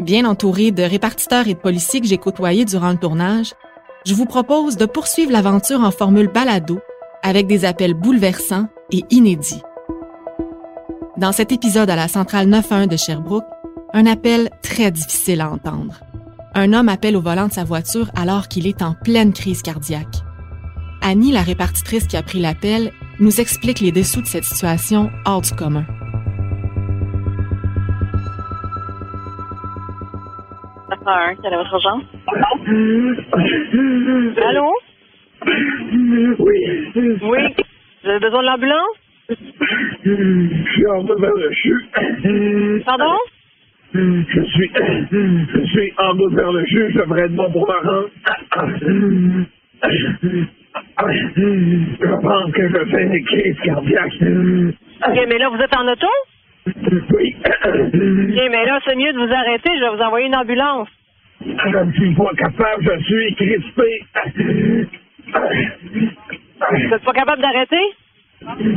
Bien entouré de répartiteurs et de policiers que j'ai côtoyés durant le tournage, je vous propose de poursuivre l'aventure en formule balado avec des appels bouleversants et inédits. Dans cet épisode à la centrale 91 de Sherbrooke, un appel très difficile à entendre. Un homme appelle au volant de sa voiture alors qu'il est en pleine crise cardiaque. Annie, la répartitrice qui a pris l'appel, nous explique les dessous de cette situation hors du commun. Un, quelle est votre urgence? Allô? Oui. Oui. Vous avez besoin de l'ambulance? Je suis en route vers le CHU. Pardon? Je suis, je suis en route vers le CHU. Je devrais être bon pour ma rendre. Je pense que je fais une crise cardiaque. OK, mais là, vous êtes en auto? Oui. OK, mais là, c'est mieux de vous arrêter. Je vais vous envoyer une ambulance. Je ne suis pas capable. Je suis crispé. Vous n'êtes pas capable d'arrêter?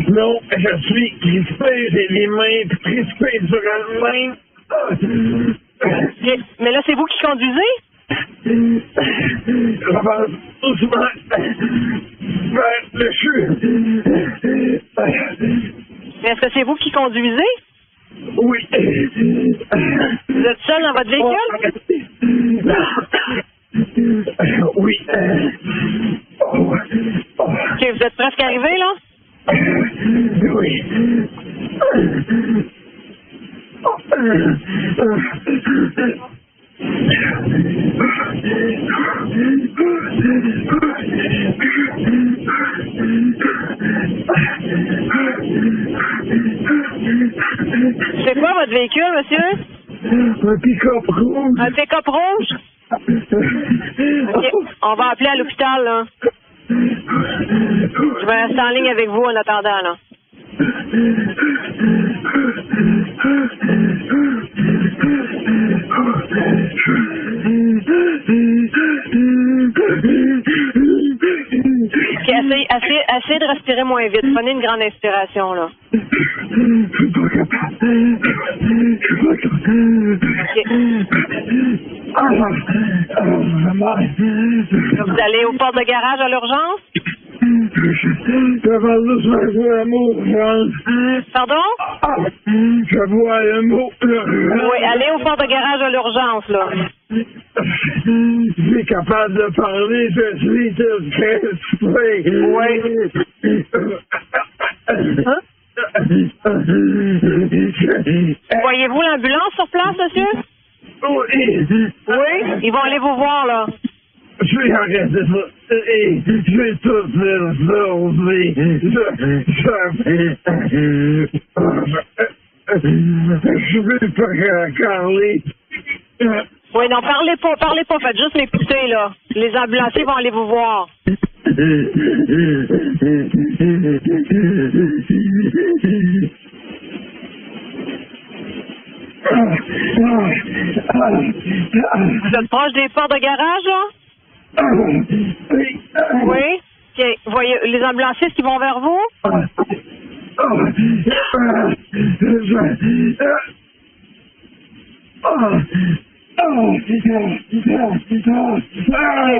Non, je suis crispé. J'ai les mains crispées sur elles-mêmes. OK, Mais là, c'est vous qui conduisez? J'avance doucement vers le CHU. Mais est-ce que c'est vous qui conduisez? Oui. Vous êtes seul dans votre véhicule? Oui. Oh. Un pick-up rouge. Un pick-up rouge? OK, on va appeler à l'hôpital, là. Je vais rester en ligne avec vous en attendant, là. essayez, essayez, essayez de respirer moins vite. Prenez une grande inspiration, là. Vous allez au port de garage à l'urgence? Pardon? Ah, je vois un mot. Oui, allez au port de garage à l'urgence, là. Je suis capable de parler, je suis crispé. Oui. Hein? Voyez-vous l'ambulance sur place, monsieur? Oui. Oui. Ils vont aller vous voir, là. Je vais arrêter ça. Et je vais tout faire sauver. Je, je, je vais pas parler. Oui, non, parlez pas, parlez pas, faites juste m'écouter, là. Les ambulanciers vont aller vous voir. Vous êtes proche des portes de garage, là? Oui. OK. Voyez, les ambulanciers, qu'ils vont vers vous?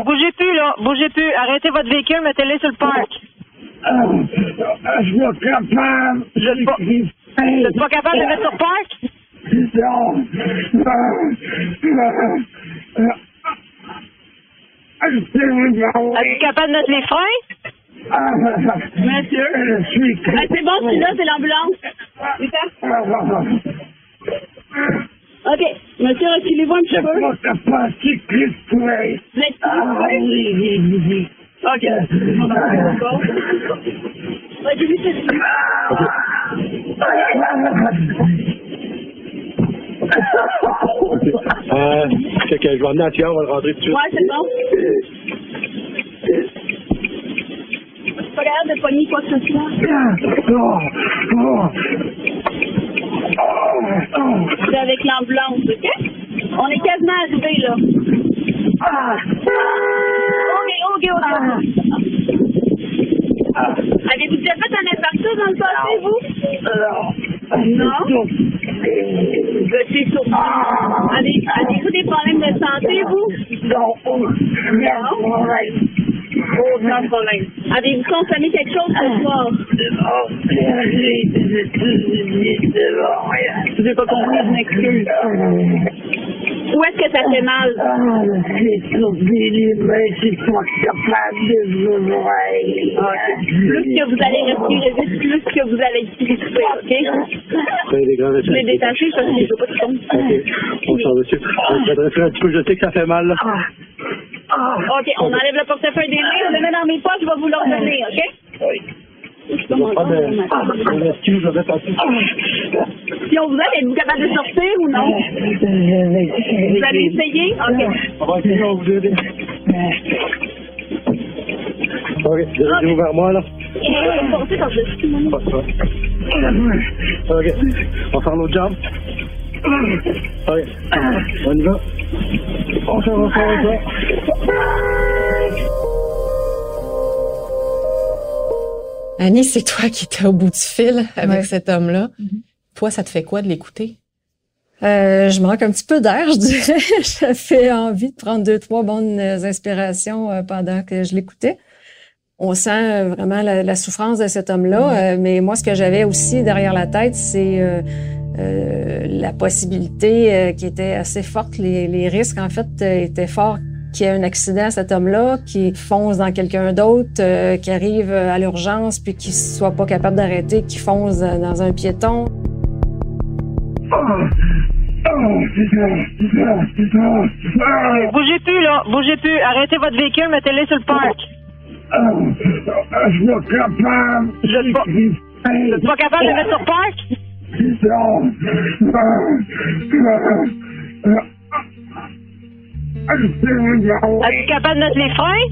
Bougez plus, là. Bougez plus. Arrêtez votre véhicule, mettez-le sur le parc. Je suis pas capable. Vous êtes pas, vous êtes pas capable de mettre sur le parc? Êtes-vous capable de mettre les freins? Monsieur, je suis Ah, c'est bon, celui-là, c'est l'ambulance. Monsieur Sullivan, je peux... Je oui, oui, oui. Ok. On va on va le rentrer tout de suite. Ouais, c'est bon. Pas l'air de quoi ce. C'est avec l'ambulance, OK? On est quasiment arrivé, là. Ah, OK, OK, OK. Avez-vous déjà fait un infarctus dans le passé, vous? Non. Vous étiez sur... Avez- Avez-vous des problèmes de santé, vous? Non, non, Aucun problème. Avez-vous consommé quelque chose ce soir? Oh, j'ai. Je n'ai pas compris, je m'excuse. Où est-ce que ça fait mal? Ah, c'est sur les mains, je suis pas capable de voir. Plus que vous allez respirer vite, plus que vous allez crisper, OK? Je l'ai détaché parce que je veux pas qu'il tombe. OK. On s'en dessus. Je vais dresser un petit peu. Je sais que ça fait mal, là. OK, on enlève le portefeuille des mains, on le met dans mes poches, je vais vous le redonner, OK? Je vais pas de... je vais passer. Si on vous aide, êtes-vous capable de sortir ou non? Vous allez essayer? OK. On va essayer, on va vous aider. OK, dirigez-vous vers moi, là. OK. On fait l'autre jambe. OK. On y va. On s'en va, on s'en va. Annie, c'est toi qui étais au bout du fil avec Ouais. cet homme-là. Toi, ça te fait quoi de l'écouter? Euh, je manque un petit peu d'air, je dirais. Ça fait envie de prendre deux, trois bonnes euh, inspirations euh, pendant que je l'écoutais. On sent vraiment la, la souffrance de cet homme-là, euh, mais moi, ce que j'avais aussi derrière la tête, c'est euh, euh, la possibilité euh, qui était assez forte. Les, les risques, en fait, euh, étaient forts qu'il y ait un accident à cet homme-là, qui fonce dans quelqu'un d'autre, euh, qui arrive euh, à l'urgence, puis qui soit pas capable d'arrêter, qui fonce euh, dans un piéton. Bougez plus, là. Bougez plus. Arrêtez votre véhicule, mettez-le sur le parc. Je suis pas capable. Vous êtes pas, vous êtes pas capable de mettre sur le parc? Êtes-vous capable de mettre les freins?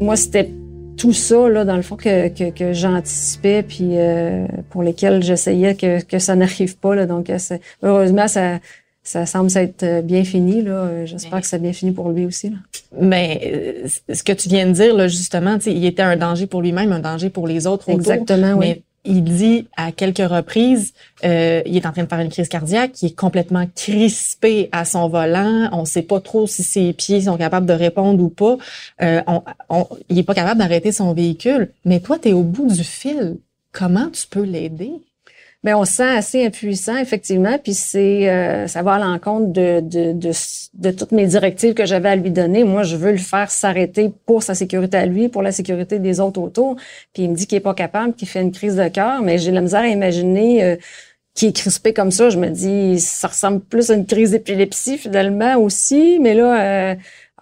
moi, c'était tout ça, là, dans le fond, que, que, que j'anticipais, puis euh, pour lesquels j'essayais que, que ça n'arrive pas. Là, donc, c'est- heureusement, ça, ça semble s'être euh, bien fini. Là. Euh, J'espère que ça a bien fini pour lui aussi. Là. Mais ce que tu viens de dire, là, justement, il était un danger pour lui-même, un danger pour les autres autour. Exactement, oui. Mais il dit à quelques reprises, euh, il est en train de faire une crise cardiaque, il est complètement crispé à son volant, on sait pas trop si ses pieds sont capables de répondre ou pas. Euh, on, on- il est pas capable d'arrêter son véhicule. Mais toi, tu es au bout du fil. Comment tu peux l'aider? Ben, on se sent assez impuissant, effectivement, puis c'est euh, ça va à l'encontre de, de, de, de toutes mes directives que j'avais à lui donner. Moi, je veux le faire s'arrêter pour sa sécurité à lui, pour la sécurité des autres autour. Puis il me dit qu'il est pas capable, qu'il fait une crise de cœur, mais j'ai la misère à imaginer euh, qu'il est crispé comme ça. Je me dis, ça ressemble plus à une crise d'épilepsie, finalement, aussi. Mais là, euh,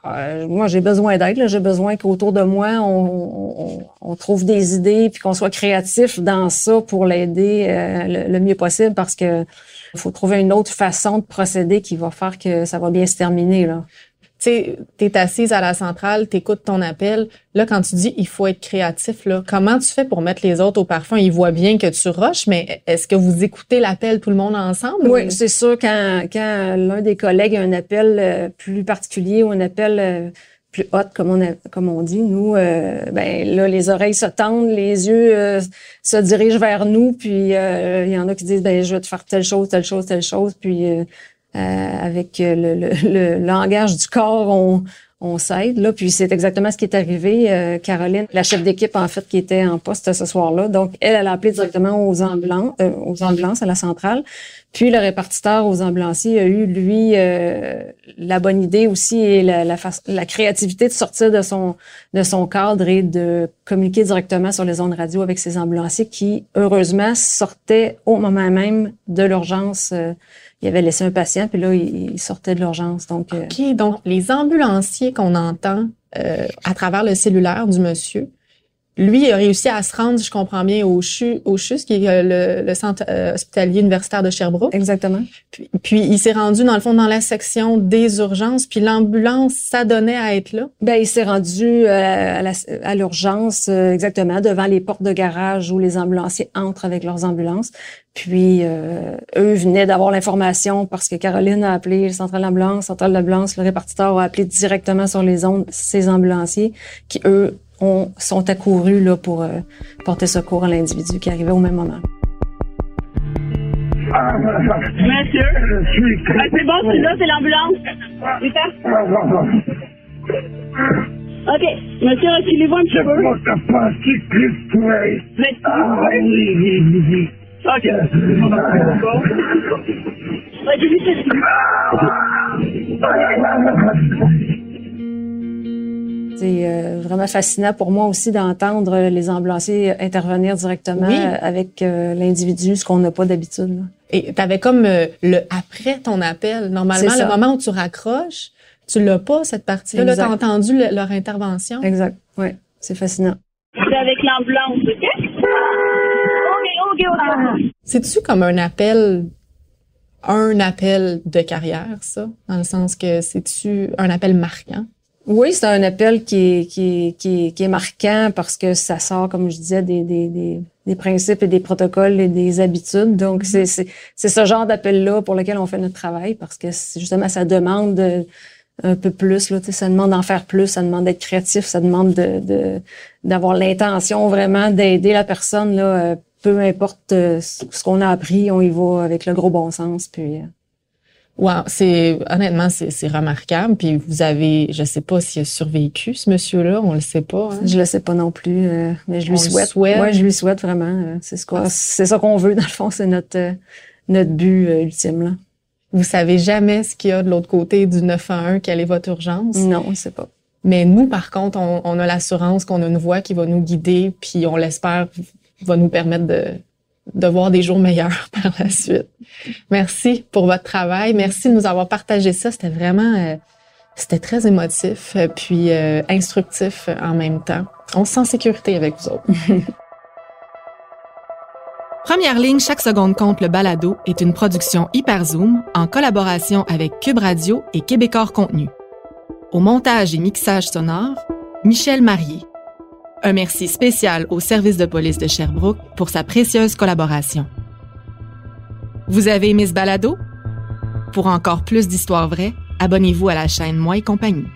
euh, moi, j'ai besoin d'aide. J'ai besoin qu'autour de moi, on trouve des idées puis qu'on soit créatif dans ça pour l'aider euh, le, le mieux possible parce que faut trouver une autre façon de procéder qui va faire que ça va bien se terminer. Là. Tu sais, t'es assise à la centrale, t'écoutes ton appel. Là, quand tu dis il faut être créatif, là, comment tu fais pour mettre les autres au parfum? Ils voient bien que tu rushes, mais est-ce que vous écoutez l'appel tout le monde ensemble? Oui, ou- c'est sûr quand, quand l'un des collègues a un appel euh, plus particulier ou un appel euh, plus hot, comme on, a- comme on dit, nous, euh, ben là, les oreilles se tendent, les yeux euh, se dirigent vers nous, puis euh, il y en a qui disent, ben je vais te faire telle chose, telle chose, telle chose, puis euh, avec euh, le, le, le langage du corps, on, on s'aide. Là, puis c'est exactement ce qui est arrivé. Euh, Caroline, la chef d'équipe en fait, qui était en poste ce soir-là, donc elle, elle a appelé directement aux ambulances, euh, aux ambulances à la centrale. Puis le répartiteur aux ambulanciers a eu lui euh, la bonne idée aussi et la, la, la créativité de sortir de son de son cadre et de communiquer directement sur les ondes radio avec ces ambulanciers qui heureusement sortaient au moment même de l'urgence. Il avait laissé un patient puis là il, il sortait de l'urgence donc. euh, OK, donc les ambulanciers qu'on entend euh, à travers le cellulaire du monsieur, Lui, il a réussi à se rendre, je comprends bien, au CHU, au CHUS, qui est euh, le, le centre euh, hospitalier universitaire de Sherbrooke. Exactement. Puis, puis il s'est rendu, dans le fond, dans la section des urgences, puis l'ambulance s'adonnait à être là. Ben, il s'est rendu euh, à l'urgence, euh, exactement, devant les portes de garage où les ambulanciers entrent avec leurs ambulances. Puis, euh, eux venaient d'avoir l'information parce que Caroline a appelé le central d'ambulance, central d'ambulance, le répartiteur a appelé directement sur les ondes ces ambulanciers qui, eux, ont, sont accourus là, pour euh, porter secours à l'individu qui arrivait au même moment. Monsieur? Je suis Ah, c'est bon, c'est là, c'est l'ambulance. OK. Monsieur, reculez-vous un petit Je peu. que Ah oui, oui, oui. OK. Vu C'est euh, vraiment fascinant pour moi aussi d'entendre les ambulanciers intervenir directement Oui. avec euh, l'individu, ce qu'on n'a pas d'habitude. là. Et t'avais comme euh, le après ton appel. Normalement, le moment où tu raccroches, tu l'as pas, cette partie-là. Là, Exact. t'as entendu le- leur intervention? Exact. Oui, c'est fascinant. C'est avec l'ambulance, OK? OK, OK, OK. C'est-tu comme un appel, un appel de carrière, ça? Dans le sens que c'est-tu un appel marquant? Oui, c'est un appel qui est, qui, est, qui, est, qui est marquant parce que ça sort, comme je disais, des, des, des, des principes et des protocoles et des habitudes. Donc, c'est c'est c'est ce genre d'appel-là pour lequel on fait notre travail parce que c'est justement, ça demande de- un peu plus, là, tu sais, ça demande d'en faire plus, ça demande d'être créatif, ça demande de de- d'avoir l'intention vraiment d'aider la personne, là, euh, peu importe euh, ce ce qu'on a appris, on y va avec le gros bon sens. Puis, euh, Wow, c'est honnêtement c'est c'est remarquable. Puis vous avez, je sais pas s'il a survécu ce monsieur-là, on le sait pas. hein? Je le sais pas non plus, euh, mais je lui On souhaite. souhaite. Ouais, je lui souhaite vraiment. euh, c'est ce quoi, c'est ça qu'on veut dans le fond, c'est notre euh, notre but ultime là. Vous savez jamais ce qu'il y a de l'autre côté du 911, quelle est votre urgence? Non, on sait pas. Mais nous, par contre, on, on a l'assurance qu'on a une voix qui va nous guider, puis on l'espère va nous permettre de, de voir des jours meilleurs par la suite. Merci pour votre travail. Merci de nous avoir partagé ça. C'était vraiment, euh, c'était très émotif, euh, puis euh, instructif en même temps. On se sent en sécurité avec vous autres. Première ligne, chaque seconde compte le balado est une production Hyperzoom en collaboration avec Cube Radio et Québecor Contenu. Au montage et mixage sonore, Michel Marié. Un merci spécial au service de police de Sherbrooke pour sa précieuse collaboration. Vous avez aimé ce balado? Pour encore plus d'histoires vraies, abonnez-vous à la chaîne Moi et compagnie.